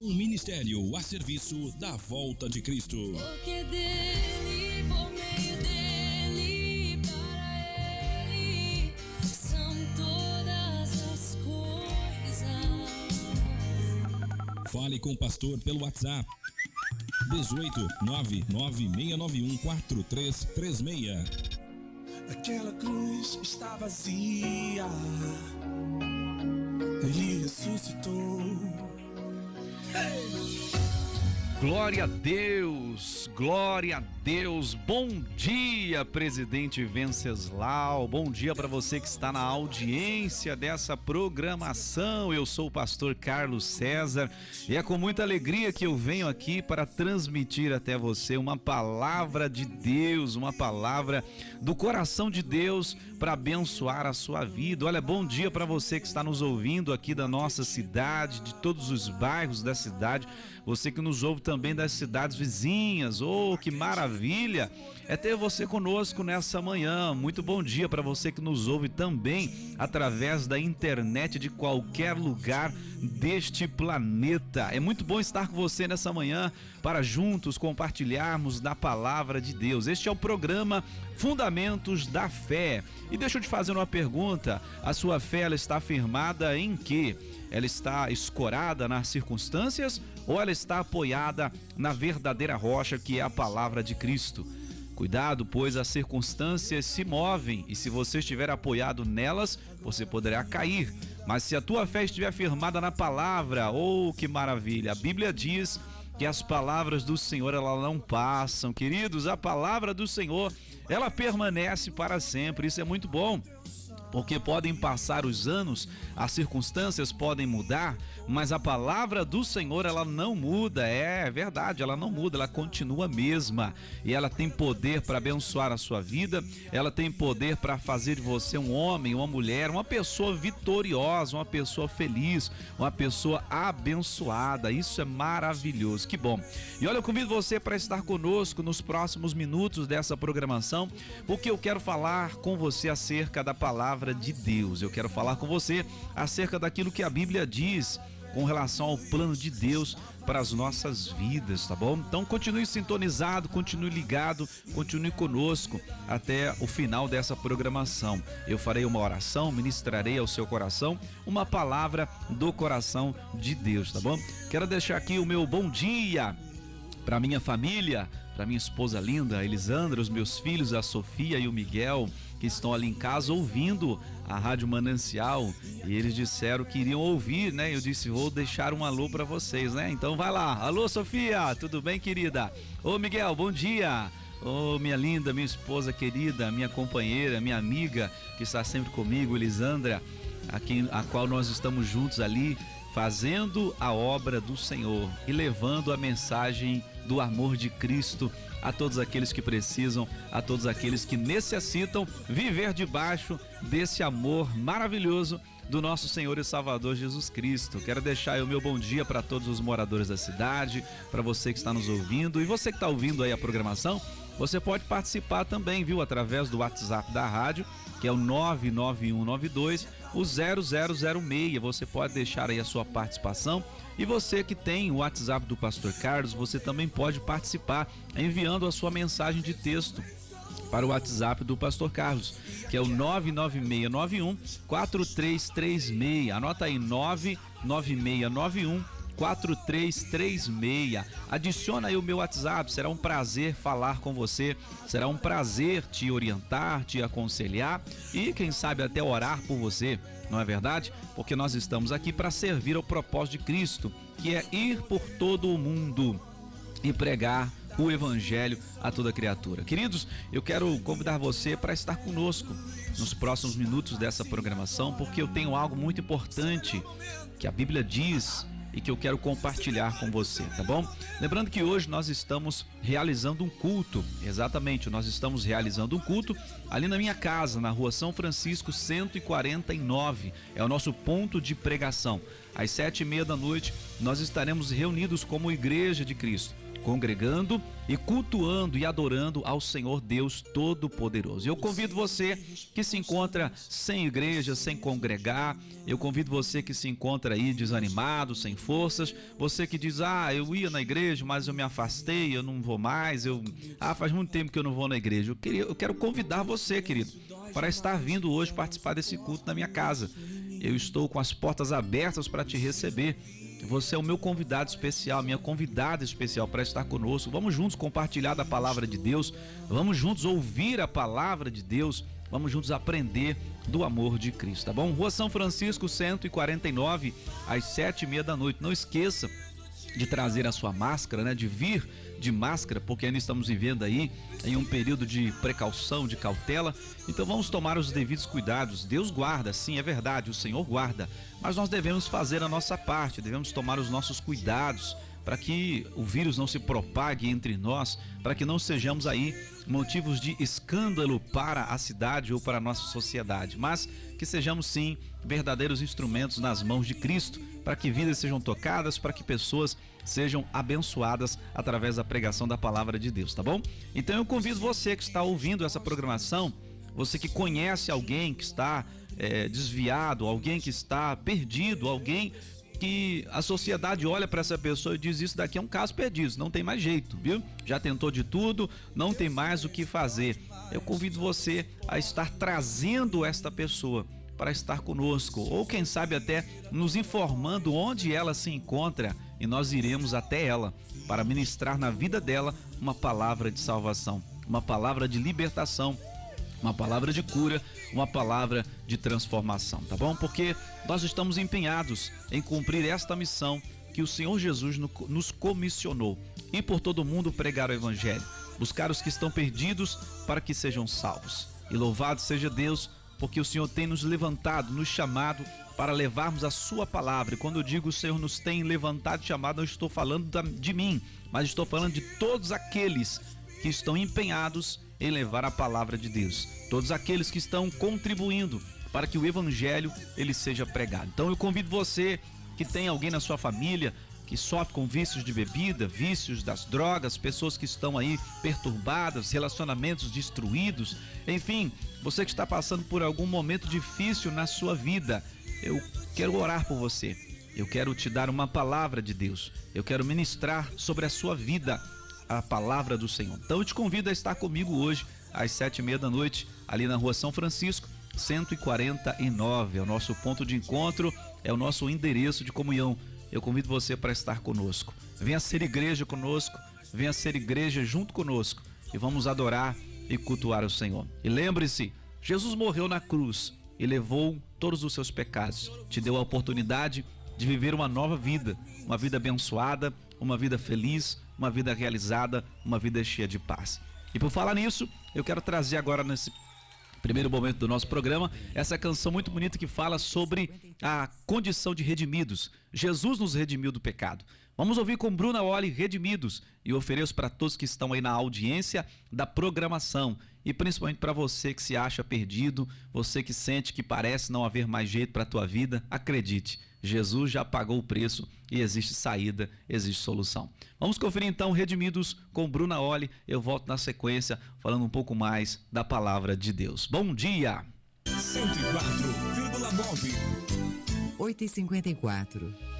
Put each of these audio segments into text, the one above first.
Um ministério a serviço da volta de Cristo. Porque dele, por meio dele, para ele são todas as coisas. Fale com o pastor pelo WhatsApp. 18 99691 4336. Aquela cruz está vazia. Ele ressuscitou. Glória a Deus, glória a Deus. Bom dia, presidente Venceslau. Bom dia para você que está na audiência dessa programação. Eu sou o pastor Carlos César e é com muita alegria que eu venho aqui para transmitir até você uma palavra de Deus, uma palavra do coração de Deus para abençoar a sua vida. Olha, bom dia para você que está nos ouvindo aqui da nossa cidade, de todos os bairros da cidade. Você que nos ouve também das cidades vizinhas. Oh, que maravilha! É ter você conosco nessa manhã. Muito bom dia para você que nos ouve também através da internet de qualquer lugar deste planeta. É muito bom estar com você nessa manhã para juntos compartilharmos da palavra de Deus. Este é o programa Fundamentos da Fé. E deixa eu te fazer uma pergunta: a sua fé ela está firmada em quê? Ela está escorada nas circunstâncias ou ela está apoiada na verdadeira rocha que é a palavra de Cristo? Cuidado, pois as circunstâncias se movem e se você estiver apoiado nelas, você poderá cair. Mas se a tua fé estiver firmada na palavra, oh que maravilha! A Bíblia diz que as palavras do Senhor ela não passam, queridos. A palavra do Senhor ela permanece para sempre. Isso é muito bom porque podem passar os anos, as circunstâncias podem mudar, mas a palavra do Senhor ela não muda, é verdade, ela não muda, ela continua a mesma e ela tem poder para abençoar a sua vida, ela tem poder para fazer de você um homem, uma mulher, uma pessoa vitoriosa, uma pessoa feliz, uma pessoa abençoada. Isso é maravilhoso, que bom. E olha, eu convido você para estar conosco nos próximos minutos dessa programação, porque eu quero falar com você acerca da palavra palavra de Deus. Eu quero falar com você acerca daquilo que a Bíblia diz com relação ao plano de Deus para as nossas vidas, tá bom? Então continue sintonizado, continue ligado, continue conosco até o final dessa programação. Eu farei uma oração, ministrarei ao seu coração uma palavra do coração de Deus, tá bom? Quero deixar aqui o meu bom dia para minha família, para minha esposa linda, Elisandra, os meus filhos, a Sofia e o Miguel que estão ali em casa ouvindo a Rádio Manancial e eles disseram que iriam ouvir, né? Eu disse, vou deixar um alô para vocês, né? Então vai lá. Alô, Sofia, tudo bem, querida? Ô, Miguel, bom dia. Ô, minha linda, minha esposa querida, minha companheira, minha amiga que está sempre comigo, Elisandra, a, quem, a qual nós estamos juntos ali fazendo a obra do Senhor e levando a mensagem do amor de Cristo a todos aqueles que precisam, a todos aqueles que necessitam viver debaixo desse amor maravilhoso do nosso Senhor e Salvador Jesus Cristo. Quero deixar o meu bom dia para todos os moradores da cidade, para você que está nos ouvindo e você que está ouvindo aí a programação. Você pode participar também, viu, através do WhatsApp da rádio, que é o 99192 o 0006. Você pode deixar aí a sua participação. E você que tem o WhatsApp do Pastor Carlos, você também pode participar enviando a sua mensagem de texto para o WhatsApp do Pastor Carlos, que é o 99691 4336. Anota aí 99691 4336. Adiciona aí o meu WhatsApp, será um prazer falar com você, será um prazer te orientar, te aconselhar e quem sabe até orar por você, não é verdade? Porque nós estamos aqui para servir ao propósito de Cristo, que é ir por todo o mundo e pregar o evangelho a toda criatura. Queridos, eu quero convidar você para estar conosco nos próximos minutos dessa programação, porque eu tenho algo muito importante que a Bíblia diz e que eu quero compartilhar com você, tá bom? Lembrando que hoje nós estamos realizando um culto, exatamente, nós estamos realizando um culto ali na minha casa, na rua São Francisco 149, é o nosso ponto de pregação. Às sete e meia da noite nós estaremos reunidos como Igreja de Cristo congregando e cultuando e adorando ao Senhor Deus Todo-Poderoso. Eu convido você que se encontra sem igreja, sem congregar, eu convido você que se encontra aí desanimado, sem forças, você que diz: "Ah, eu ia na igreja, mas eu me afastei, eu não vou mais, eu ah, faz muito tempo que eu não vou na igreja". Eu queria eu quero convidar você, querido, para estar vindo hoje participar desse culto na minha casa. Eu estou com as portas abertas para te receber. Você é o meu convidado especial, minha convidada especial para estar conosco. Vamos juntos compartilhar da palavra de Deus. Vamos juntos ouvir a palavra de Deus. Vamos juntos aprender do amor de Cristo, tá bom? Rua São Francisco 149, às sete e meia da noite. Não esqueça de trazer a sua máscara, né? De vir de máscara, porque ainda estamos vivendo aí em um período de precaução, de cautela. Então vamos tomar os devidos cuidados. Deus guarda, sim, é verdade, o Senhor guarda, mas nós devemos fazer a nossa parte, devemos tomar os nossos cuidados para que o vírus não se propague entre nós, para que não sejamos aí motivos de escândalo para a cidade ou para a nossa sociedade, mas que sejamos sim verdadeiros instrumentos nas mãos de Cristo, para que vidas sejam tocadas, para que pessoas sejam abençoadas através da pregação da palavra de Deus, tá bom? Então eu convido você que está ouvindo essa programação, você que conhece alguém que está é, desviado, alguém que está perdido, alguém que a sociedade olha para essa pessoa e diz isso daqui é um caso perdido, não tem mais jeito, viu? Já tentou de tudo, não tem mais o que fazer. Eu convido você a estar trazendo esta pessoa para estar conosco, ou quem sabe até nos informando onde ela se encontra e nós iremos até ela para ministrar na vida dela uma palavra de salvação, uma palavra de libertação, uma palavra de cura, uma palavra de transformação, tá bom? Porque nós estamos empenhados em cumprir esta missão que o Senhor Jesus nos comissionou e por todo mundo pregar o evangelho, buscar os que estão perdidos para que sejam salvos. E louvado seja Deus, porque o Senhor tem nos levantado, nos chamado para levarmos a sua palavra. E quando eu digo o Senhor nos tem levantado e chamado, não estou falando de mim, mas estou falando de todos aqueles que estão empenhados em levar a palavra de Deus. Todos aqueles que estão contribuindo para que o evangelho ele seja pregado. Então eu convido você que tem alguém na sua família que sofre com vícios de bebida, vícios das drogas, pessoas que estão aí perturbadas, relacionamentos destruídos, enfim, você que está passando por algum momento difícil na sua vida, eu quero orar por você. Eu quero te dar uma palavra de Deus. Eu quero ministrar sobre a sua vida a palavra do Senhor. Então eu te convido a estar comigo hoje às sete e meia da noite, ali na rua São Francisco, 149. É o nosso ponto de encontro, é o nosso endereço de comunhão. Eu convido você para estar conosco. Venha ser igreja conosco, venha ser igreja junto conosco e vamos adorar e cultuar o Senhor. E lembre-se, Jesus morreu na cruz e levou todos os seus pecados. Te deu a oportunidade de viver uma nova vida, uma vida abençoada, uma vida feliz, uma vida realizada, uma vida cheia de paz. E por falar nisso, eu quero trazer agora nesse primeiro momento do nosso programa essa canção muito bonita que fala sobre a condição de redimidos. Jesus nos redimiu do pecado. Vamos ouvir com Bruna Oli Redimidos e ofereço para todos que estão aí na audiência da programação e principalmente para você que se acha perdido, você que sente que parece não haver mais jeito para a tua vida, acredite, Jesus já pagou o preço e existe saída, existe solução. Vamos conferir então Redimidos com Bruna Oli. Eu volto na sequência falando um pouco mais da palavra de Deus. Bom dia! 104,9 8 e 54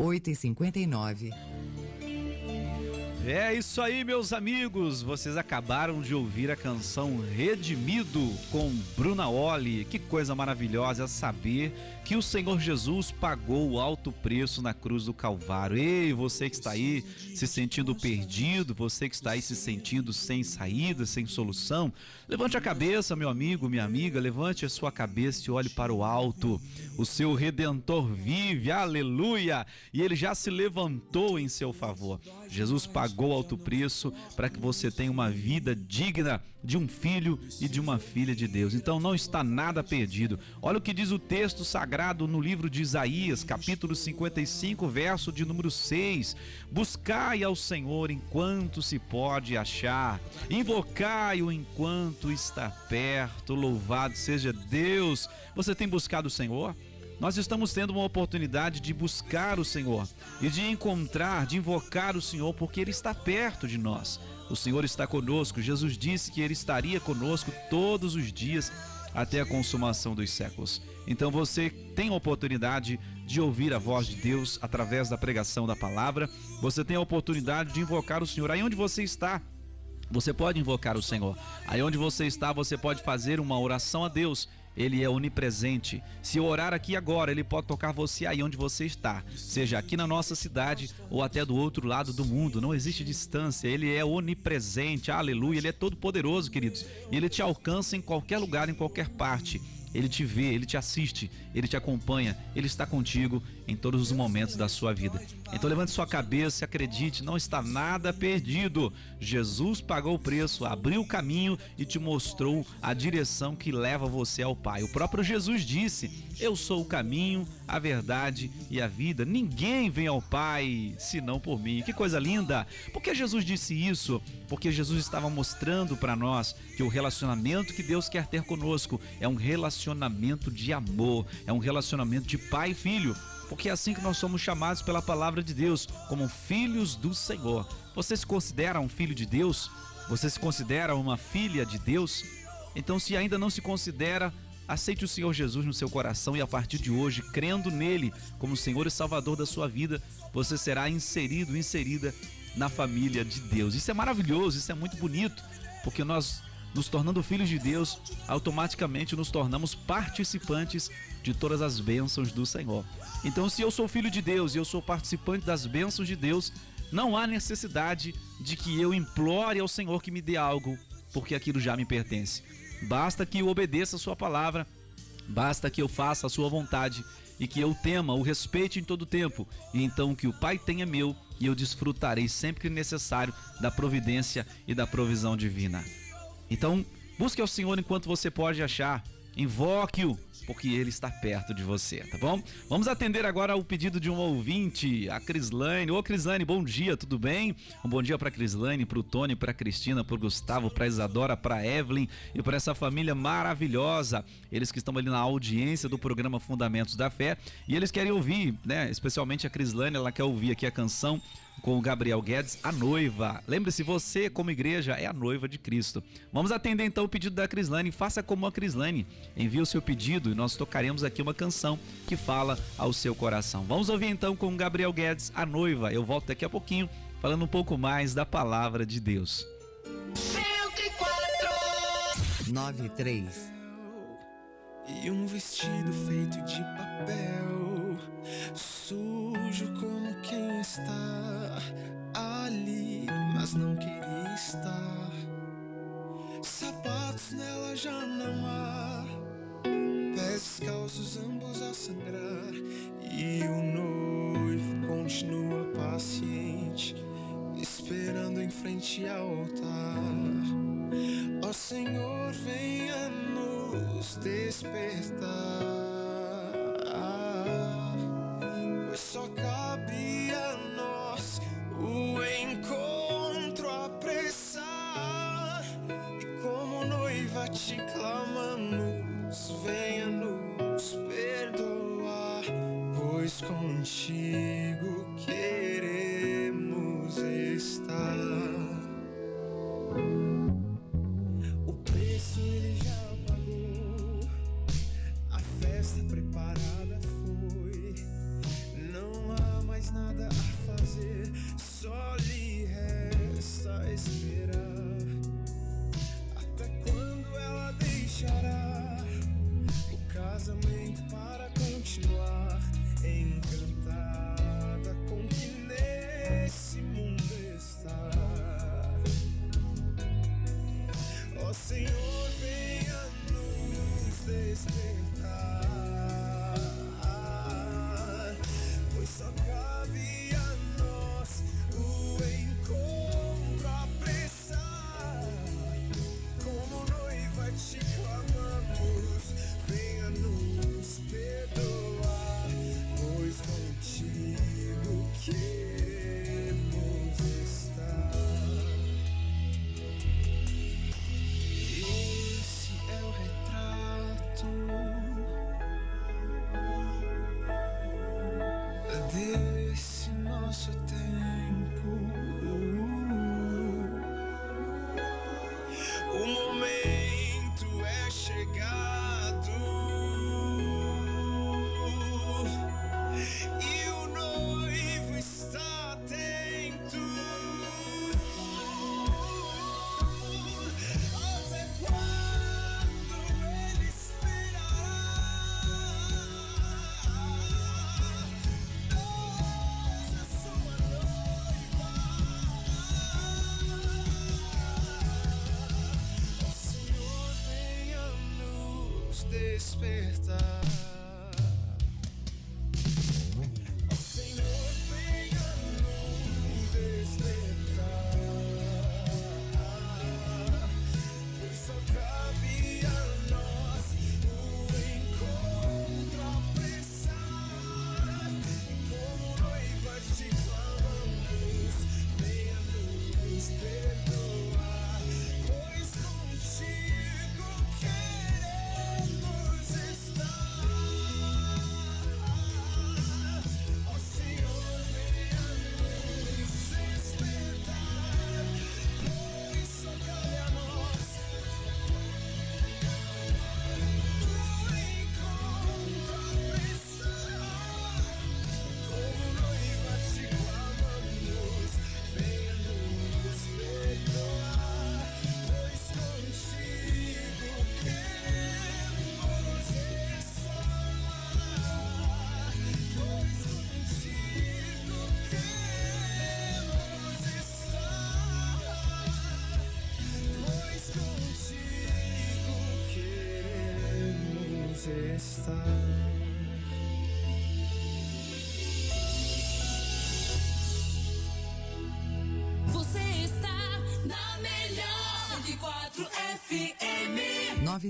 8 e 59 É isso aí, meus amigos. Vocês acabaram de ouvir a canção Redimido com Bruna Oli. Que coisa maravilhosa saber que o Senhor Jesus pagou o alto preço na cruz do Calvário. Ei, você que está aí se sentindo perdido, você que está aí se sentindo sem saída, sem solução, levante a cabeça, meu amigo, minha amiga, levante a sua cabeça e olhe para o alto. O seu redentor vive, aleluia! E ele já se levantou em seu favor. Jesus pagou alto preço para que você tenha uma vida digna de um filho e de uma filha de Deus. Então não está nada perdido. Olha o que diz o texto sagrado no livro de Isaías, capítulo 55, verso de número 6. Buscai ao Senhor enquanto se pode achar, invocai-o enquanto está perto. Louvado seja Deus. Você tem buscado o Senhor? Nós estamos tendo uma oportunidade de buscar o Senhor e de encontrar, de invocar o Senhor, porque Ele está perto de nós. O Senhor está conosco. Jesus disse que Ele estaria conosco todos os dias até a consumação dos séculos. Então você tem a oportunidade de ouvir a voz de Deus através da pregação da palavra. Você tem a oportunidade de invocar o Senhor. Aí onde você está, você pode invocar o Senhor. Aí onde você está, você pode fazer uma oração a Deus ele é onipresente. Se orar aqui agora, ele pode tocar você aí onde você está, seja aqui na nossa cidade ou até do outro lado do mundo. Não existe distância. Ele é onipresente. Aleluia. Ele é todo poderoso, queridos. E ele te alcança em qualquer lugar, em qualquer parte. Ele te vê, ele te assiste, ele te acompanha, ele está contigo em todos os momentos da sua vida. Então levante sua cabeça e acredite, não está nada perdido. Jesus pagou o preço, abriu o caminho e te mostrou a direção que leva você ao Pai. O próprio Jesus disse: Eu sou o caminho, a verdade e a vida. Ninguém vem ao Pai senão por mim. Que coisa linda! Por que Jesus disse isso? Porque Jesus estava mostrando para nós que o relacionamento que Deus quer ter conosco é um relacionamento de amor, é um relacionamento de pai e filho porque é assim que nós somos chamados pela palavra de Deus, como filhos do Senhor. Você se considera um filho de Deus? Você se considera uma filha de Deus? Então, se ainda não se considera, aceite o Senhor Jesus no seu coração e a partir de hoje, crendo nele como Senhor e Salvador da sua vida, você será inserido, inserida na família de Deus. Isso é maravilhoso, isso é muito bonito, porque nós nos tornando filhos de Deus, automaticamente nos tornamos participantes de todas as bênçãos do Senhor. Então, se eu sou filho de Deus e eu sou participante das bênçãos de Deus, não há necessidade de que eu implore ao Senhor que me dê algo, porque aquilo já me pertence. Basta que eu obedeça a sua palavra, basta que eu faça a sua vontade e que eu tema, o respeite em todo tempo, e então que o Pai tenha meu e eu desfrutarei sempre que necessário da providência e da provisão divina. Então, busque ao Senhor enquanto você pode achar, invoque-o porque ele está perto de você, tá bom? Vamos atender agora ao pedido de um ouvinte, a Crislane. Ô Crislane, bom dia, tudo bem? Um bom dia para Crislane, para o Tony, para Cristina, para Gustavo, para Isadora, para Evelyn e para essa família maravilhosa. Eles que estão ali na audiência do programa Fundamentos da Fé e eles querem ouvir, né? Especialmente a Crislane, ela quer ouvir aqui a canção com o Gabriel Guedes, a noiva. Lembre-se, você, como igreja, é a noiva de Cristo. Vamos atender então o pedido da Crislane. Faça como a Crislane. Envie o seu pedido e nós tocaremos aqui uma canção que fala ao seu coração. Vamos ouvir então com o Gabriel Guedes, a noiva. Eu volto daqui a pouquinho falando um pouco mais da palavra de Deus. 93 E um vestido feito de papel, sujo como quem está estar. Sapatos nela já não há, pés descalços ambos a sangrar, e o noivo continua paciente, esperando em frente ao altar. Ó Senhor, venha nos despertar. Pois só Pois contigo Senhor, venha nos. Despertar.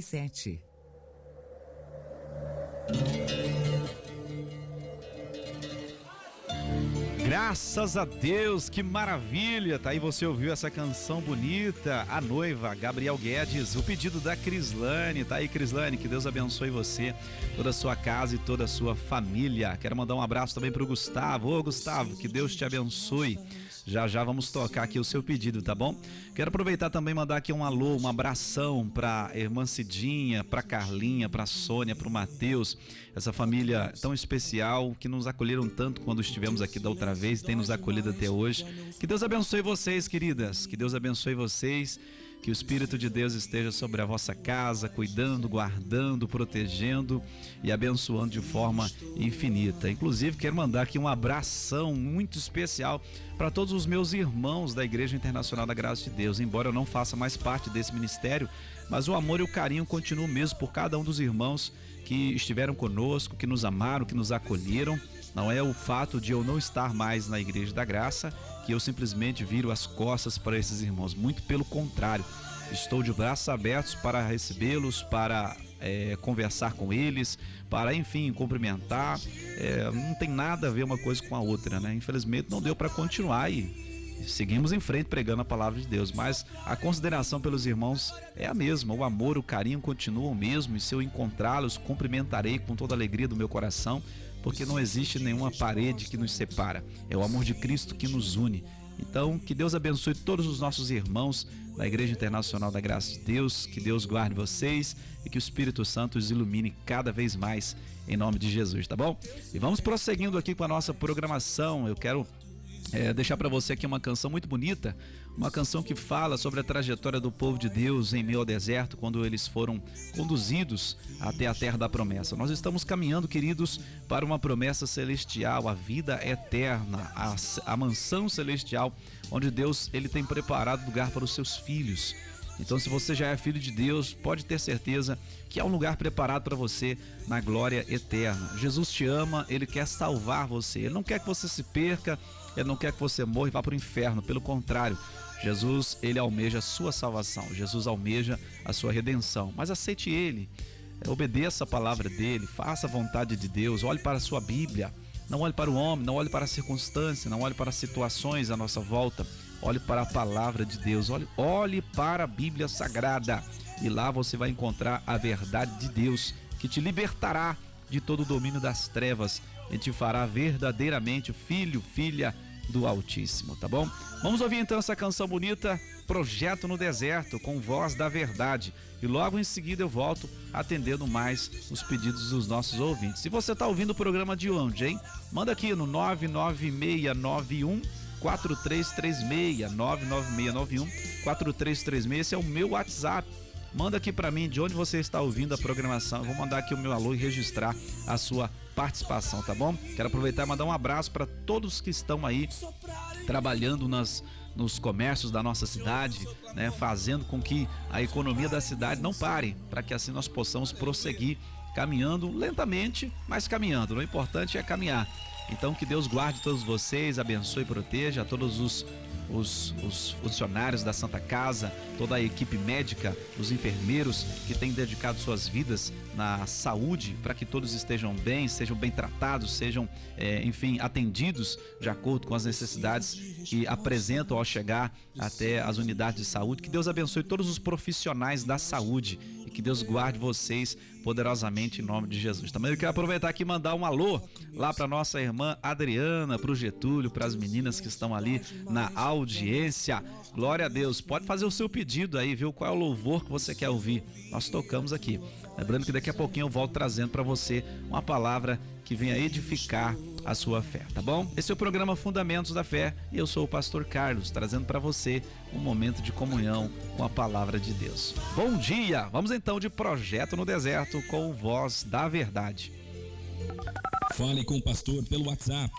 97. Graças a Deus, que maravilha! Tá aí você ouviu essa canção bonita, A Noiva, Gabriel Guedes, o pedido da Crislane. Tá aí, Crislane, que Deus abençoe você, toda a sua casa e toda a sua família. Quero mandar um abraço também pro Gustavo. Ô, Gustavo, que Deus te abençoe. Já já vamos tocar aqui o seu pedido, tá bom? Quero aproveitar também mandar aqui um alô, um abração pra irmã Cidinha, pra Carlinha, pra Sônia, pro Matheus, essa família tão especial que nos acolheram tanto quando estivemos aqui da outra vez e tem nos acolhido até hoje. Que Deus abençoe vocês, queridas. Que Deus abençoe vocês. Que o Espírito de Deus esteja sobre a vossa casa, cuidando, guardando, protegendo e abençoando de forma infinita. Inclusive, quero mandar aqui um abração muito especial para todos os meus irmãos da Igreja Internacional da Graça de Deus. Embora eu não faça mais parte desse ministério, mas o amor e o carinho continuam mesmo por cada um dos irmãos que estiveram conosco, que nos amaram, que nos acolheram. Não é o fato de eu não estar mais na Igreja da Graça que eu simplesmente viro as costas para esses irmãos. Muito pelo contrário, estou de braços abertos para recebê-los, para é, conversar com eles, para enfim cumprimentar. É, não tem nada a ver uma coisa com a outra, né? Infelizmente não deu para continuar e seguimos em frente pregando a palavra de Deus, mas a consideração pelos irmãos é a mesma, o amor, o carinho continuam o mesmo, e se eu encontrá-los, cumprimentarei com toda a alegria do meu coração, porque não existe nenhuma parede que nos separa, é o amor de Cristo que nos une. Então, que Deus abençoe todos os nossos irmãos da Igreja Internacional da Graça de Deus, que Deus guarde vocês e que o Espírito Santo os ilumine cada vez mais em nome de Jesus, tá bom? E vamos prosseguindo aqui com a nossa programação. Eu quero é, deixar para você aqui uma canção muito bonita, uma canção que fala sobre a trajetória do povo de Deus em meio ao deserto, quando eles foram conduzidos até a terra da promessa. Nós estamos caminhando, queridos, para uma promessa celestial, a vida eterna, a, a mansão celestial, onde Deus ele tem preparado lugar para os seus filhos. Então, se você já é filho de Deus, pode ter certeza que há um lugar preparado para você na glória eterna. Jesus te ama, ele quer salvar você, ele não quer que você se perca, ele não quer que você morra e vá para o inferno, pelo contrário. Jesus, ele almeja a sua salvação, Jesus almeja a sua redenção. Mas aceite ele, obedeça a palavra dele, faça a vontade de Deus, olhe para a sua Bíblia. Não olhe para o homem, não olhe para a circunstância, não olhe para as situações à nossa volta. Olhe para a palavra de Deus, olhe, olhe para a Bíblia Sagrada. E lá você vai encontrar a verdade de Deus que te libertará de todo o domínio das trevas e te fará verdadeiramente filho, filha do Altíssimo, tá bom? Vamos ouvir então essa canção bonita, Projeto no Deserto, com voz da verdade. E logo em seguida eu volto atendendo mais os pedidos dos nossos ouvintes. Se você está ouvindo o programa de onde, hein? Manda aqui no 99691 4336 99691 4336, esse é o meu WhatsApp. Manda aqui para mim de onde você está ouvindo a programação. Eu vou mandar aqui o meu alô e registrar a sua participação, tá bom? Quero aproveitar e mandar um abraço para todos que estão aí trabalhando nas nos comércios da nossa cidade, né, fazendo com que a economia da cidade não pare, para que assim nós possamos prosseguir caminhando lentamente, mas caminhando. O importante é caminhar. Então que Deus guarde todos vocês, abençoe e proteja a todos os os, os, funcionários da Santa Casa, toda a equipe médica, os enfermeiros que têm dedicado suas vidas na saúde para que todos estejam bem, sejam bem tratados, sejam, é, enfim, atendidos de acordo com as necessidades que apresentam ao chegar até as unidades de saúde. Que Deus abençoe todos os profissionais da saúde e que Deus guarde vocês poderosamente em nome de Jesus. Também eu quero aproveitar aqui e mandar um alô lá para nossa irmã Adriana, para o Getúlio, para as meninas que estão ali na audiência. Glória a Deus. Pode fazer o seu pedido aí, viu? Qual é o louvor que você quer ouvir? Nós tocamos aqui. Lembrando que daqui a pouquinho eu volto trazendo para você uma palavra que venha edificar a sua fé, tá bom? Esse é o programa Fundamentos da Fé e eu sou o pastor Carlos, trazendo para você um momento de comunhão com a palavra de Deus. Bom dia! Vamos então de Projeto no Deserto com Voz da Verdade. Fale com o pastor pelo WhatsApp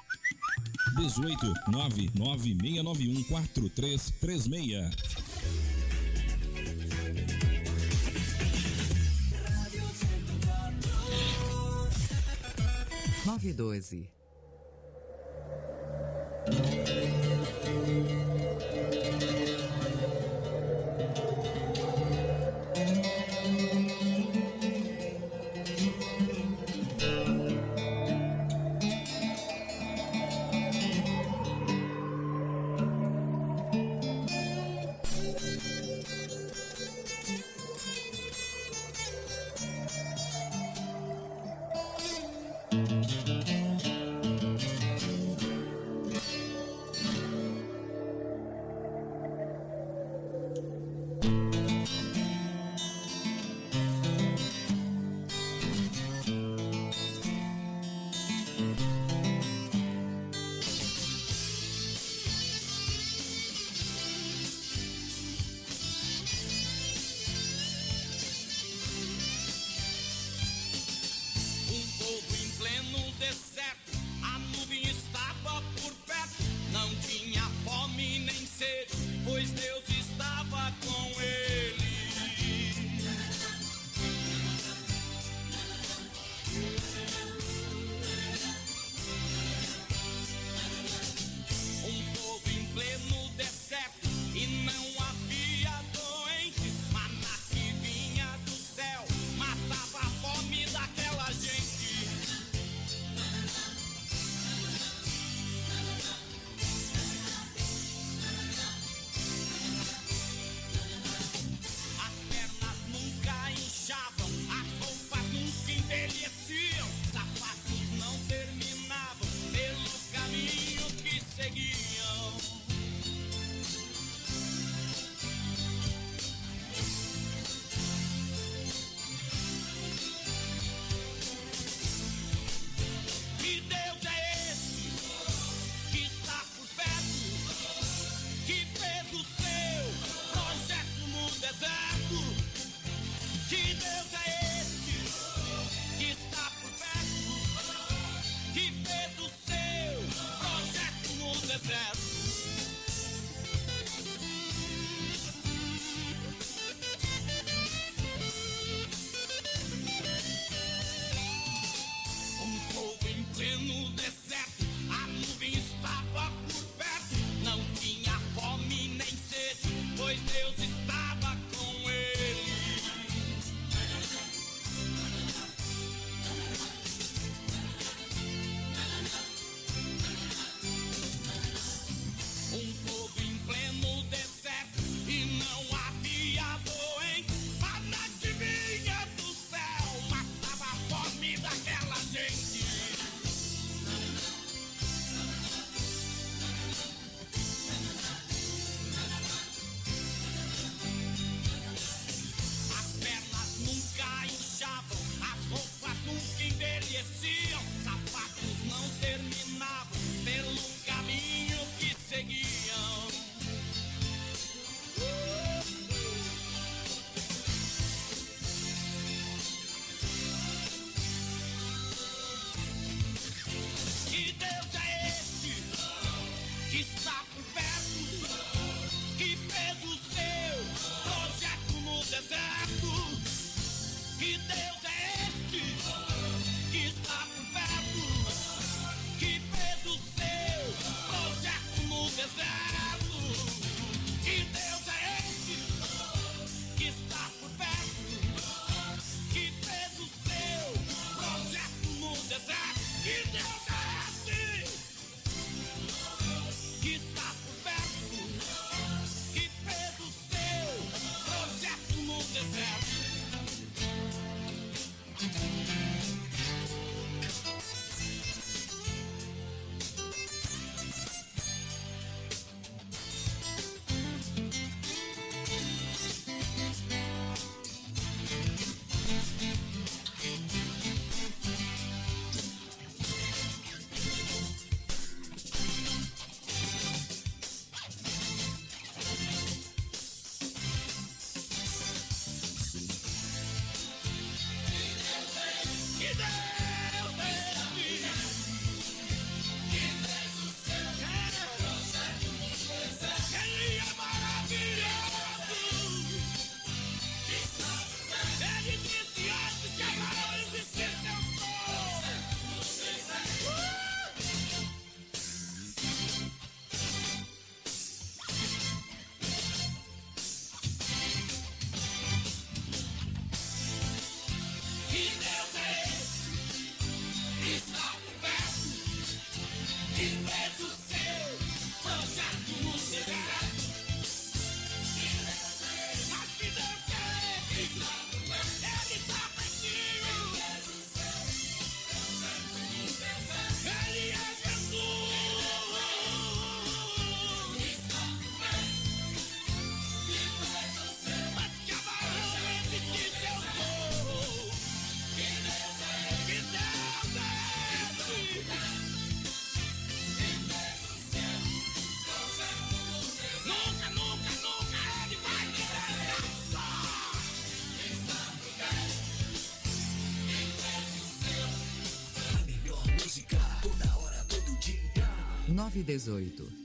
18 99691 4336. 912. 918.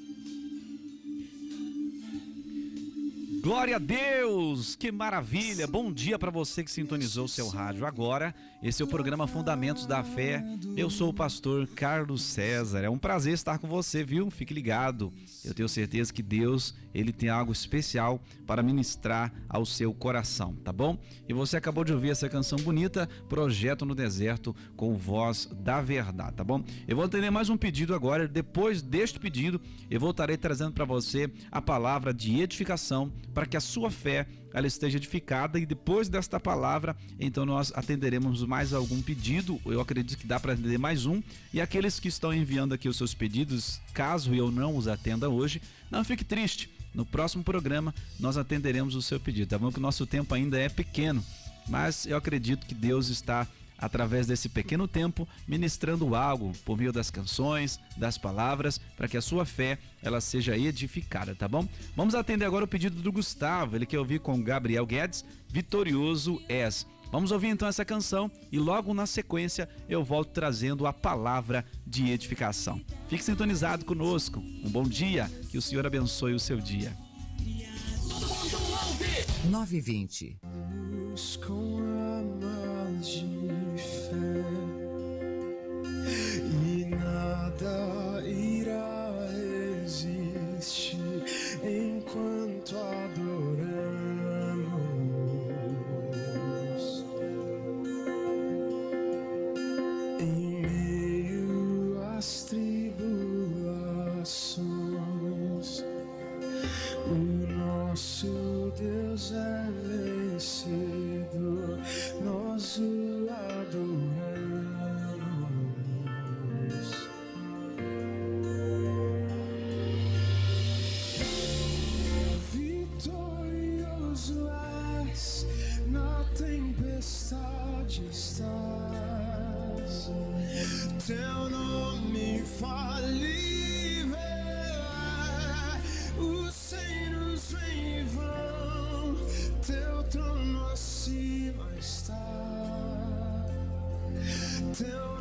Glória a Deus! Que maravilha! Bom dia para você que sintonizou seu rádio agora. Esse é o programa Fundamentos da Fé. Eu sou o pastor Carlos César. É um prazer estar com você, viu? Fique ligado. Eu tenho certeza que Deus, ele tem algo especial para ministrar ao seu coração, tá bom? E você acabou de ouvir essa canção bonita, Projeto no Deserto, com voz da verdade, tá bom? Eu vou atender mais um pedido agora. Depois deste pedido, eu voltarei trazendo para você a palavra de edificação para que a sua fé ela esteja edificada e depois desta palavra, então nós atenderemos mais algum pedido. Eu acredito que dá para atender mais um. E aqueles que estão enviando aqui os seus pedidos, caso eu não os atenda hoje, não fique triste. No próximo programa nós atenderemos o seu pedido, tá bom? Que o nosso tempo ainda é pequeno, mas eu acredito que Deus está através desse pequeno tempo, ministrando algo por meio das canções, das palavras, para que a sua fé ela seja edificada, tá bom? Vamos atender agora o pedido do Gustavo, ele quer ouvir com Gabriel Guedes, Vitorioso és. Vamos ouvir então essa canção e logo na sequência eu volto trazendo a palavra de edificação. Fique sintonizado conosco. Um bom dia, que o Senhor abençoe o seu dia. Todo mundo ouve! 920. Luz com de fé e nada irá existir enquanto a until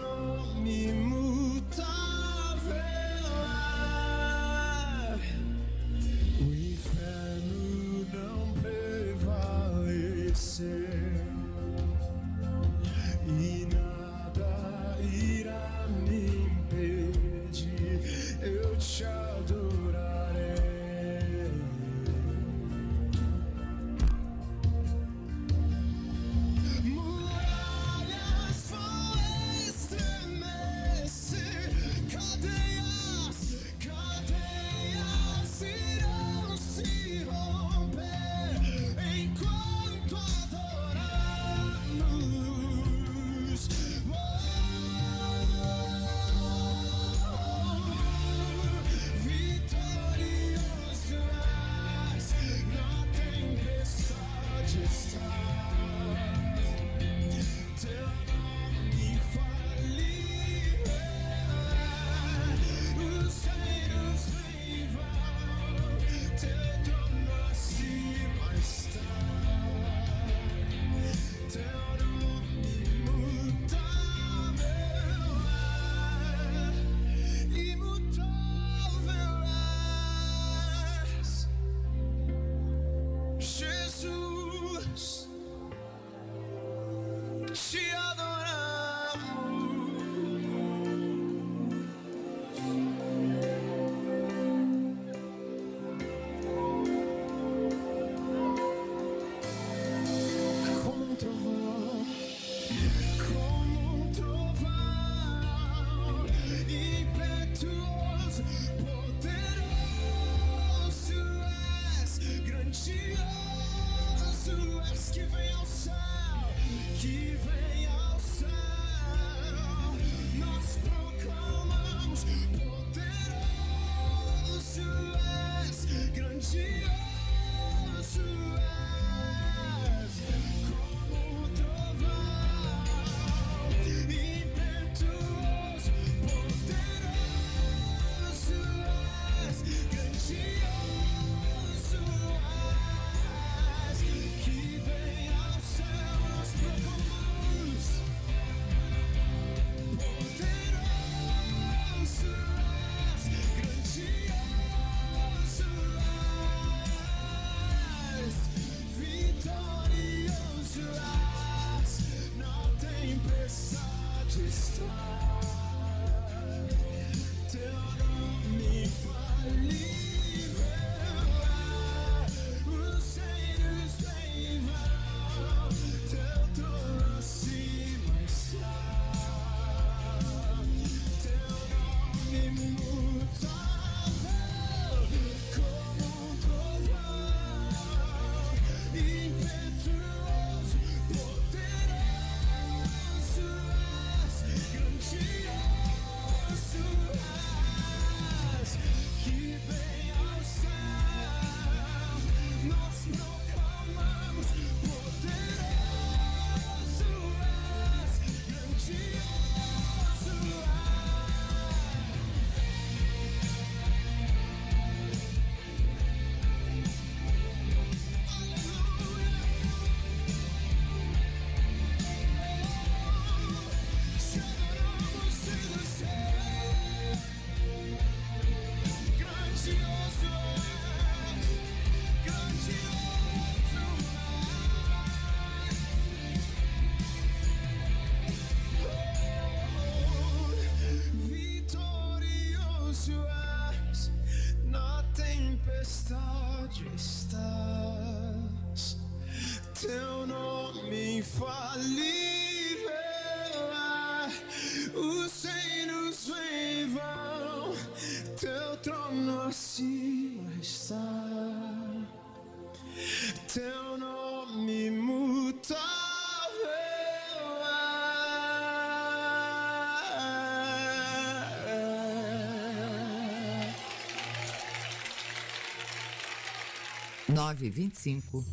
925.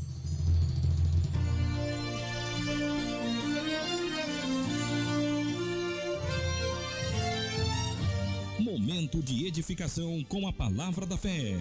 Momento de edificação com a palavra da fé.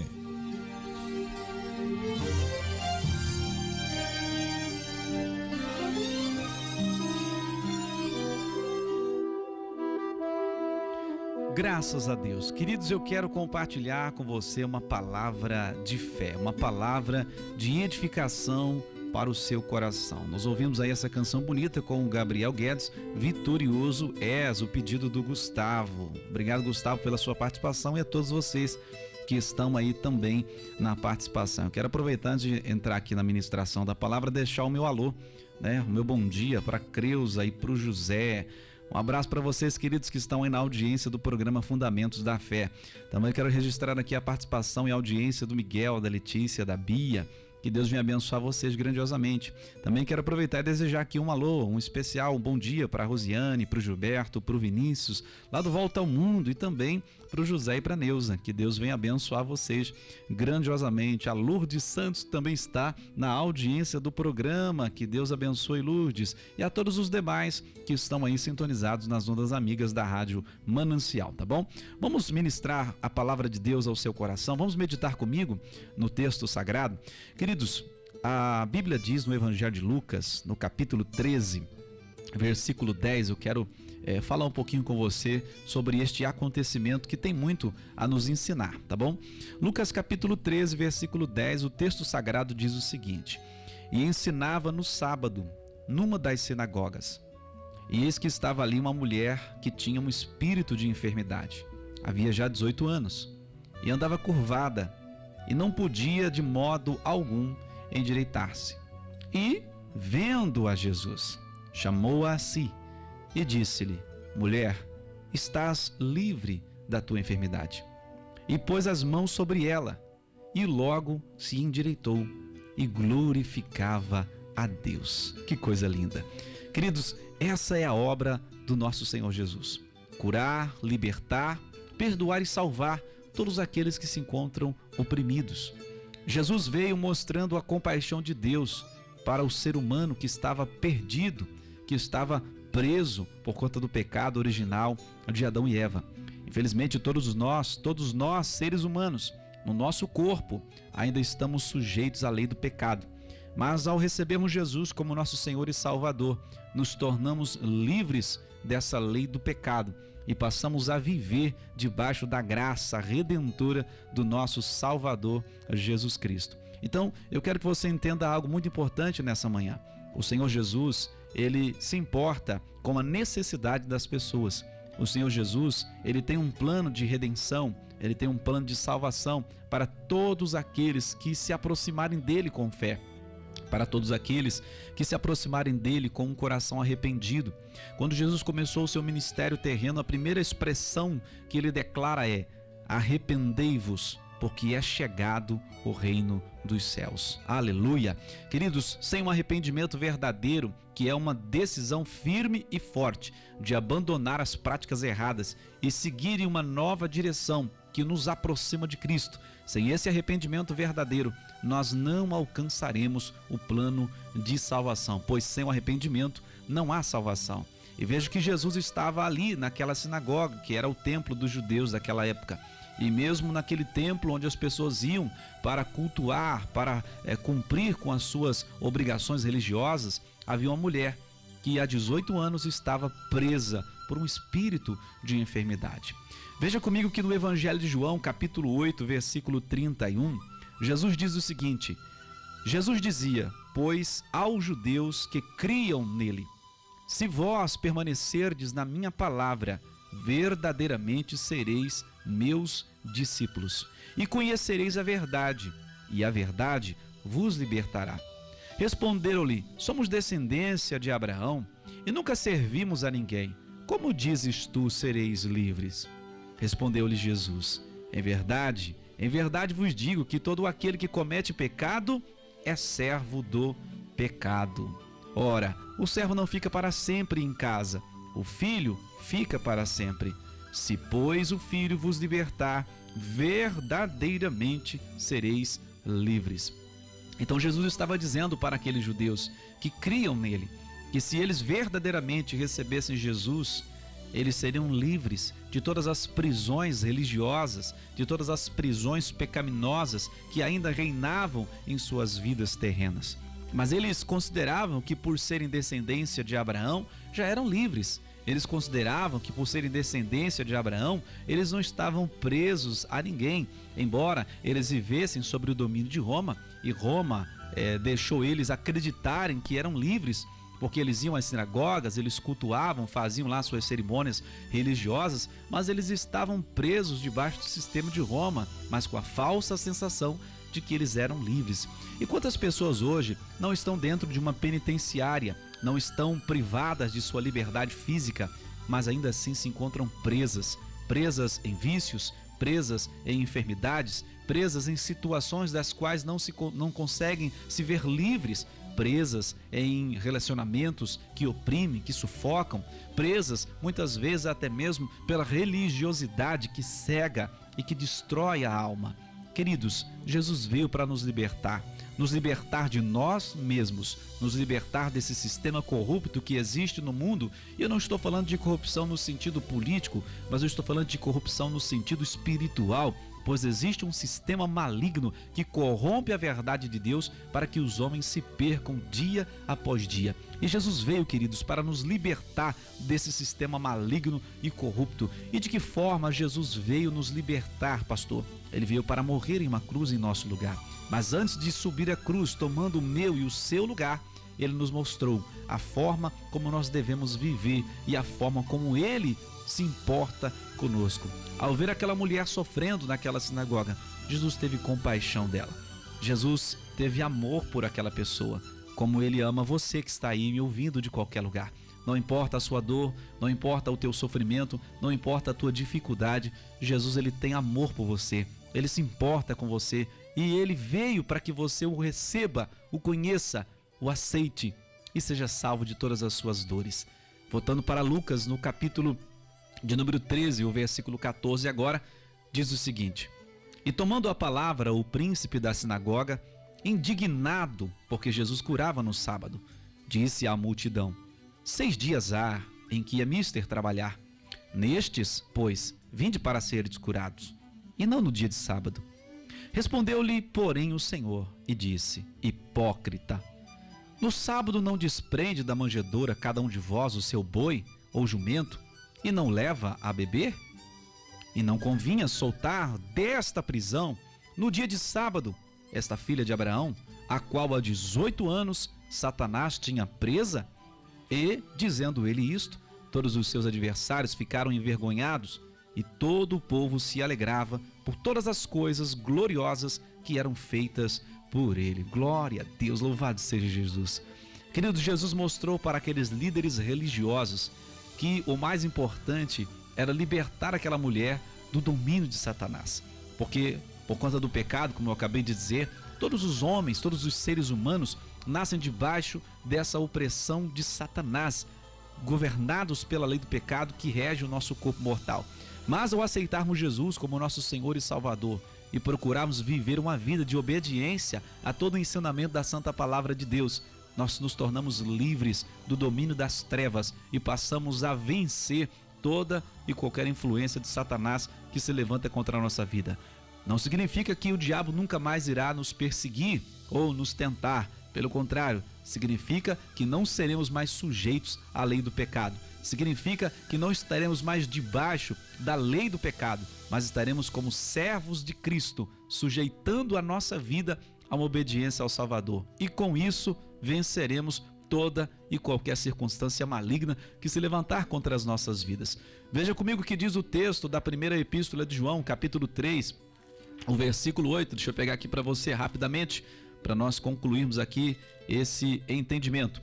Graças a Deus. Queridos, eu quero compartilhar com você uma palavra de fé, uma palavra de edificação para o seu coração. Nós ouvimos aí essa canção bonita com o Gabriel Guedes, Vitorioso És, o pedido do Gustavo. Obrigado, Gustavo, pela sua participação e a todos vocês que estão aí também na participação. Eu quero aproveitar antes de entrar aqui na ministração da palavra, deixar o meu alô, né? O meu bom dia para Creuza e para o José. Um abraço para vocês, queridos, que estão aí na audiência do programa Fundamentos da Fé. Também quero registrar aqui a participação e audiência do Miguel, da Letícia, da Bia. Que Deus venha abençoar vocês grandiosamente. Também quero aproveitar e desejar aqui um alô, um especial, um bom dia para a Rosiane, para o Gilberto, para o Vinícius, lá do Volta ao Mundo e também para o José e para Neuza. Que Deus venha abençoar vocês grandiosamente. A Lourdes Santos também está na audiência do programa. Que Deus abençoe Lourdes e a todos os demais que estão aí sintonizados nas ondas amigas da Rádio Manancial, tá bom? Vamos ministrar a palavra de Deus ao seu coração. Vamos meditar comigo no texto sagrado. Queridos, a Bíblia diz no Evangelho de Lucas, no capítulo 13, versículo 10, eu quero é, falar um pouquinho com você sobre este acontecimento que tem muito a nos ensinar, tá bom? Lucas capítulo 13, versículo 10, o texto sagrado diz o seguinte: E ensinava no sábado, numa das sinagogas. E eis que estava ali uma mulher que tinha um espírito de enfermidade. Havia já 18 anos e andava curvada e não podia de modo algum endireitar-se. E, vendo a Jesus, chamou-a a si e disse-lhe: Mulher, estás livre da tua enfermidade. E pôs as mãos sobre ela, e logo se endireitou e glorificava a Deus. Que coisa linda! Queridos, essa é a obra do nosso Senhor Jesus: curar, libertar, perdoar e salvar todos aqueles que se encontram oprimidos. Jesus veio mostrando a compaixão de Deus para o ser humano que estava perdido, que estava preso por conta do pecado original de Adão e Eva. Infelizmente, todos nós, todos nós, seres humanos, no nosso corpo, ainda estamos sujeitos à lei do pecado. Mas ao recebermos Jesus como nosso Senhor e Salvador, nos tornamos livres dessa lei do pecado e passamos a viver debaixo da graça redentora do nosso Salvador Jesus Cristo. Então, eu quero que você entenda algo muito importante nessa manhã. O Senhor Jesus, ele se importa com a necessidade das pessoas. O Senhor Jesus, ele tem um plano de redenção, ele tem um plano de salvação para todos aqueles que se aproximarem dele com fé para todos aqueles que se aproximarem dele com um coração arrependido. Quando Jesus começou o seu ministério terreno, a primeira expressão que ele declara é: Arrependei-vos, porque é chegado o reino dos céus. Aleluia! Queridos, sem um arrependimento verdadeiro, que é uma decisão firme e forte de abandonar as práticas erradas e seguir em uma nova direção que nos aproxima de Cristo, sem esse arrependimento verdadeiro, nós não alcançaremos o plano de salvação, pois sem o arrependimento não há salvação. E veja que Jesus estava ali naquela sinagoga, que era o templo dos judeus daquela época. E mesmo naquele templo onde as pessoas iam para cultuar, para é, cumprir com as suas obrigações religiosas, havia uma mulher que há 18 anos estava presa por um espírito de enfermidade. Veja comigo que no Evangelho de João, capítulo 8, versículo 31, Jesus diz o seguinte: Jesus dizia: Pois aos judeus que criam nele, se vós permanecerdes na minha palavra, verdadeiramente sereis meus discípulos. e conhecereis a verdade, e a verdade vos libertará. Responderam-lhe: Somos descendência de Abraão e nunca servimos a ninguém. Como dizes tu sereis livres? Respondeu-lhe Jesus: Em verdade, em verdade vos digo que todo aquele que comete pecado é servo do pecado. Ora, o servo não fica para sempre em casa, o filho fica para sempre. Se, pois, o filho vos libertar, verdadeiramente sereis livres. Então Jesus estava dizendo para aqueles judeus que criam nele que se eles verdadeiramente recebessem Jesus, eles seriam livres de todas as prisões religiosas, de todas as prisões pecaminosas que ainda reinavam em suas vidas terrenas. Mas eles consideravam que por serem descendência de Abraão, já eram livres. Eles consideravam que por serem descendência de Abraão, eles não estavam presos a ninguém, embora eles vivessem sobre o domínio de Roma e Roma é, deixou eles acreditarem que eram livres porque eles iam às sinagogas, eles cultuavam, faziam lá suas cerimônias religiosas, mas eles estavam presos debaixo do sistema de Roma, mas com a falsa sensação de que eles eram livres. E quantas pessoas hoje não estão dentro de uma penitenciária, não estão privadas de sua liberdade física, mas ainda assim se encontram presas, presas em vícios, presas em enfermidades, presas em situações das quais não, se, não conseguem se ver livres, presas em relacionamentos que oprimem, que sufocam, presas muitas vezes até mesmo pela religiosidade que cega e que destrói a alma. Queridos, Jesus veio para nos libertar, nos libertar de nós mesmos, nos libertar desse sistema corrupto que existe no mundo. E eu não estou falando de corrupção no sentido político, mas eu estou falando de corrupção no sentido espiritual, pois existe um sistema maligno que corrompe a verdade de Deus para que os homens se percam dia após dia. E Jesus veio, queridos, para nos libertar desse sistema maligno e corrupto. E de que forma Jesus veio nos libertar, pastor? Ele veio para morrer em uma cruz em nosso lugar. Mas antes de subir a cruz, tomando o meu e o seu lugar, ele nos mostrou a forma como nós devemos viver e a forma como ele se importa conosco. Ao ver aquela mulher sofrendo naquela sinagoga, Jesus teve compaixão dela. Jesus teve amor por aquela pessoa, como ele ama você que está aí me ouvindo de qualquer lugar. Não importa a sua dor, não importa o teu sofrimento, não importa a tua dificuldade, Jesus ele tem amor por você. Ele se importa com você e ele veio para que você o receba, o conheça, o aceite e seja salvo de todas as suas dores. Voltando para Lucas, no capítulo de número 13, o versículo 14 agora, diz o seguinte: E tomando a palavra o príncipe da sinagoga, indignado porque Jesus curava no sábado, disse à multidão: Seis dias há em que é mister trabalhar. Nestes, pois, vinde para seres curados, e não no dia de sábado. Respondeu-lhe, porém, o Senhor e disse: Hipócrita, no sábado não desprende da manjedoura cada um de vós o seu boi ou jumento e não leva a beber? E não convinha soltar desta prisão, no dia de sábado, esta filha de Abraão, a qual há 18 anos Satanás tinha presa? E, dizendo ele isto, todos os seus adversários ficaram envergonhados e todo o povo se alegrava por todas as coisas gloriosas que eram feitas por ele. Glória a Deus, louvado seja Jesus. Querido, Jesus mostrou para aqueles líderes religiosos que o mais importante era libertar aquela mulher do domínio de Satanás. Porque, por conta do pecado, como eu acabei de dizer, todos os homens, todos os seres humanos nascem debaixo dessa opressão de Satanás, governados pela lei do pecado que rege o nosso corpo mortal. Mas ao aceitarmos Jesus como nosso Senhor e Salvador e procurarmos viver uma vida de obediência a todo o ensinamento da Santa Palavra de Deus, nós nos tornamos livres do domínio das trevas e passamos a vencer toda e qualquer influência de Satanás que se levanta contra a nossa vida. Não significa que o diabo nunca mais irá nos perseguir ou nos tentar. Pelo contrário, significa que não seremos mais sujeitos à lei do pecado. Significa que não estaremos mais debaixo da lei do pecado, mas estaremos como servos de Cristo, sujeitando a nossa vida a uma obediência ao Salvador. E com isso, venceremos toda e qualquer circunstância maligna que se levantar contra as nossas vidas. Veja comigo o que diz o texto da primeira epístola de João, capítulo 3, o versículo 8. Deixa eu pegar aqui para você rapidamente, para nós concluirmos aqui esse entendimento.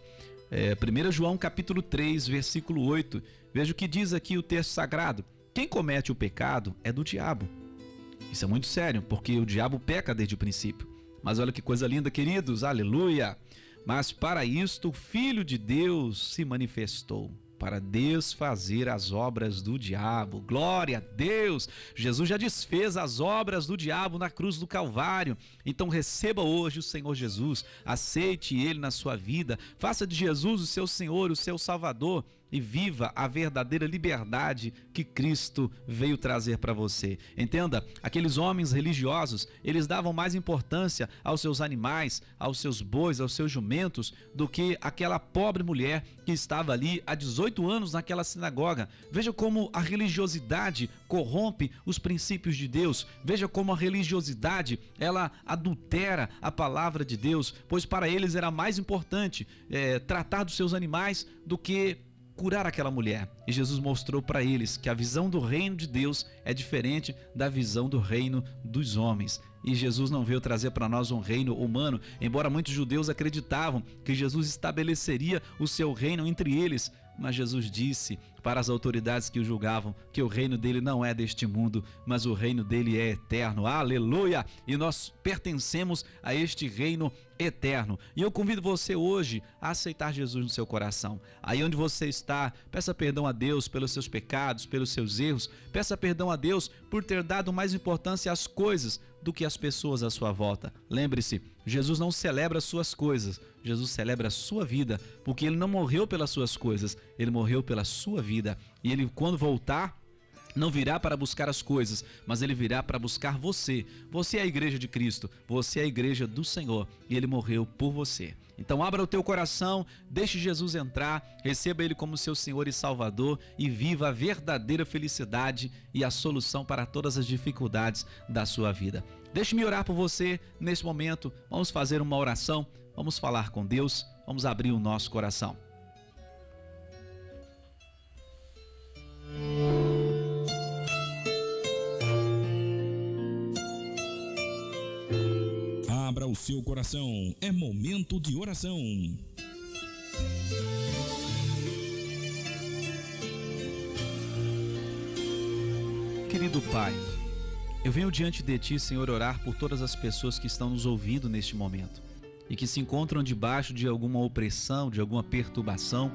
É, 1 João capítulo 3, versículo 8. Veja o que diz aqui o texto sagrado. Quem comete o pecado é do diabo. Isso é muito sério, porque o diabo peca desde o princípio. Mas olha que coisa linda, queridos, aleluia! Mas para isto o Filho de Deus se manifestou para desfazer as obras do diabo. Glória a Deus! Jesus já desfez as obras do diabo na cruz do Calvário. Então receba hoje o Senhor Jesus, aceite ele na sua vida, faça de Jesus o seu Senhor, o seu Salvador e viva a verdadeira liberdade que Cristo veio trazer para você. Entenda, aqueles homens religiosos, eles davam mais importância aos seus animais, aos seus bois, aos seus jumentos, do que aquela pobre mulher que estava ali há 18 anos naquela sinagoga. Veja como a religiosidade corrompe os princípios de Deus. Veja como a religiosidade, ela adultera a palavra de Deus, pois para eles era mais importante é, tratar dos seus animais do que curar aquela mulher. E Jesus mostrou para eles que a visão do reino de Deus é diferente da visão do reino dos homens. E Jesus não veio trazer para nós um reino humano, embora muitos judeus acreditavam que Jesus estabeleceria o seu reino entre eles. Mas Jesus disse para as autoridades que o julgavam que o reino dele não é deste mundo, mas o reino dele é eterno. Aleluia! E nós pertencemos a este reino eterno. E eu convido você hoje a aceitar Jesus no seu coração. Aí onde você está, peça perdão a Deus pelos seus pecados, pelos seus erros. Peça perdão a Deus por ter dado mais importância às coisas do que às pessoas à sua volta. Lembre-se, Jesus não celebra suas coisas, Jesus celebra a sua vida, porque ele não morreu pelas suas coisas, ele morreu pela sua vida. E ele, quando voltar, não virá para buscar as coisas, mas ele virá para buscar você. Você é a igreja de Cristo, você é a igreja do Senhor e ele morreu por você. Então abra o teu coração, deixe Jesus entrar, receba ele como seu Senhor e Salvador e viva a verdadeira felicidade e a solução para todas as dificuldades da sua vida. Deixe-me orar por você nesse momento. Vamos fazer uma oração, vamos falar com Deus, vamos abrir o nosso coração. Abra o seu coração, é momento de oração. Querido Pai, eu venho diante de Ti, Senhor, orar por todas as pessoas que estão nos ouvindo neste momento e que se encontram debaixo de alguma opressão, de alguma perturbação.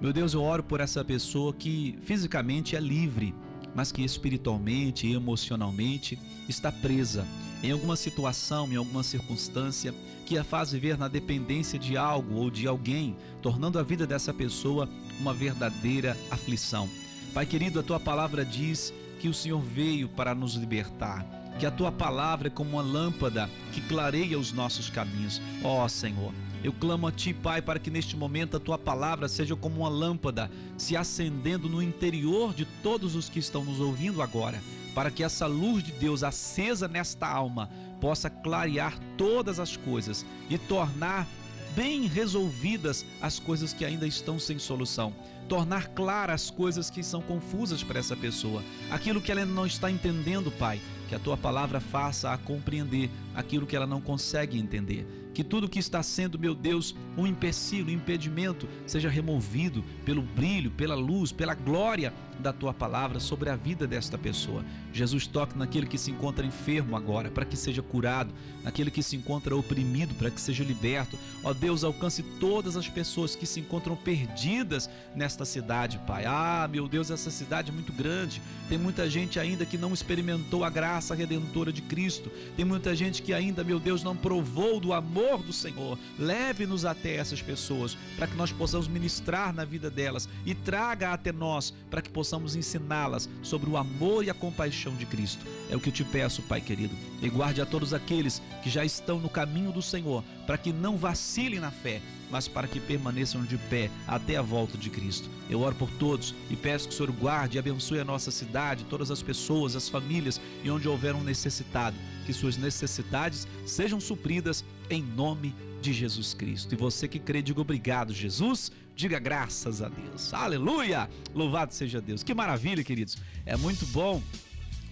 Meu Deus, eu oro por essa pessoa que fisicamente é livre, mas que espiritualmente e emocionalmente está presa em alguma situação, em alguma circunstância que a faz viver na dependência de algo ou de alguém, tornando a vida dessa pessoa uma verdadeira aflição. Pai querido, a tua palavra diz que o Senhor veio para nos libertar, que a tua palavra é como uma lâmpada que clareia os nossos caminhos. Ó oh, Senhor, eu clamo a Ti, Pai, para que neste momento a Tua palavra seja como uma lâmpada se acendendo no interior de todos os que estão nos ouvindo agora, para que essa luz de Deus acesa nesta alma possa clarear todas as coisas e tornar bem resolvidas as coisas que ainda estão sem solução. Tornar claras as coisas que são confusas para essa pessoa. Aquilo que ela não está entendendo, Pai, que a tua palavra faça a compreender aquilo que ela não consegue entender. Que tudo que está sendo, meu Deus, um empecilho, um impedimento, seja removido pelo brilho, pela luz, pela glória da tua palavra sobre a vida desta pessoa. Jesus toque naquele que se encontra enfermo agora, para que seja curado, naquele que se encontra oprimido, para que seja liberto. Ó Deus, alcance todas as pessoas que se encontram perdidas nesta cidade, Pai. Ah, meu Deus, essa cidade é muito grande. Tem muita gente ainda que não experimentou a graça redentora de Cristo. Tem muita gente que ainda, meu Deus, não provou do amor do Senhor. Leve-nos até essas pessoas, para que nós possamos ministrar na vida delas e traga até nós, para que possamos ensiná-las sobre o amor e a compaixão de Cristo. É o que eu te peço, Pai querido. E guarde a todos aqueles que já estão no caminho do Senhor, para que não vacilem na fé, mas para que permaneçam de pé até a volta de Cristo. Eu oro por todos e peço que o Senhor guarde e abençoe a nossa cidade, todas as pessoas, as famílias e onde houver um necessitado, que suas necessidades sejam supridas em nome de Jesus Cristo. E você que crê, diga obrigado, Jesus. Diga graças a Deus. Aleluia! Louvado seja Deus. Que maravilha, queridos. É muito bom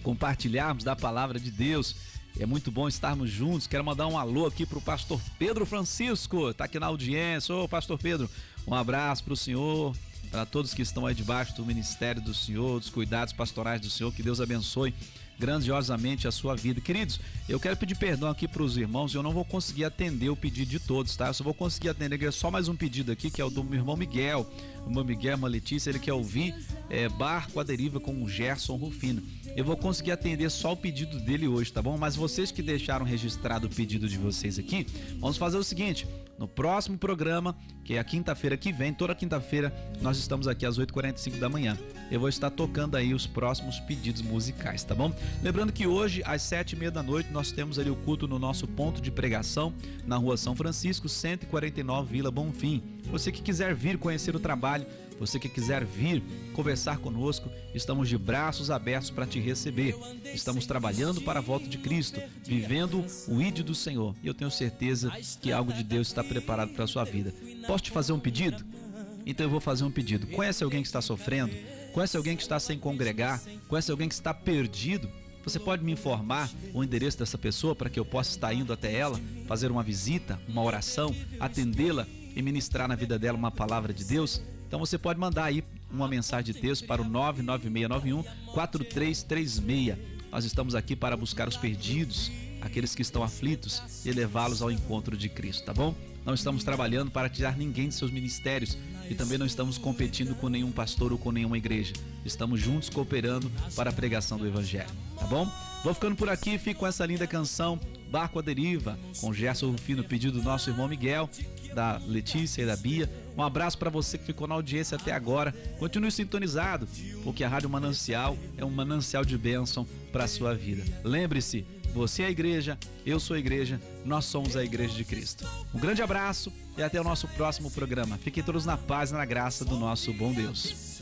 compartilharmos da palavra de Deus. É muito bom estarmos juntos. Quero mandar um alô aqui pro pastor Pedro Francisco, tá aqui na audiência. Ô, pastor Pedro, um abraço pro senhor, para todos que estão aí debaixo do ministério do Senhor, dos cuidados pastorais do Senhor. Que Deus abençoe grandiosamente a sua vida. Queridos, eu quero pedir perdão aqui para os irmãos, eu não vou conseguir atender o pedido de todos, tá? Eu só vou conseguir atender só mais um pedido aqui, que é o do meu irmão Miguel. O meu Miguel, uma Letícia, ele quer ouvir é, Barco à Deriva com o Gerson Rufino. Eu vou conseguir atender só o pedido dele hoje, tá bom? Mas vocês que deixaram registrado o pedido de vocês aqui, vamos fazer o seguinte: no próximo programa, que é a quinta-feira que vem, toda quinta-feira, nós estamos aqui às 8h45 da manhã. Eu vou estar tocando aí os próximos pedidos musicais, tá bom? Lembrando que hoje, às sete e meia da noite, nós temos ali o culto no nosso ponto de pregação, na rua São Francisco, 149 Vila Bonfim. Você que quiser vir conhecer o trabalho, você que quiser vir conversar conosco, estamos de braços abertos para te receber. Estamos trabalhando para a volta de Cristo, vivendo o ídolo do Senhor. E eu tenho certeza que algo de Deus está preparado para a sua vida. Posso te fazer um pedido? Então eu vou fazer um pedido. Conhece alguém que está sofrendo? Conhece alguém que está sem congregar? Conhece alguém que está perdido? Você pode me informar o endereço dessa pessoa para que eu possa estar indo até ela, fazer uma visita, uma oração, atendê-la e ministrar na vida dela uma palavra de Deus? Então você pode mandar aí uma mensagem de texto para o 99691 4336. Nós estamos aqui para buscar os perdidos, aqueles que estão aflitos e levá-los ao encontro de Cristo, tá bom? Não estamos trabalhando para tirar ninguém de seus ministérios e também não estamos competindo com nenhum pastor ou com nenhuma igreja. Estamos juntos cooperando para a pregação do evangelho, tá bom? Vou ficando por aqui, fico com essa linda canção Barco à Deriva, com Gerson Rufino, pedido do nosso irmão Miguel, da Letícia e da Bia. Um abraço para você que ficou na audiência até agora. Continue sintonizado, porque a Rádio Manancial é um manancial de bênção para a sua vida. Lembre-se, você é a igreja, eu sou a igreja, nós somos a igreja de Cristo. Um grande abraço e até o nosso próximo programa. Fiquem todos na paz e na graça do nosso bom Deus.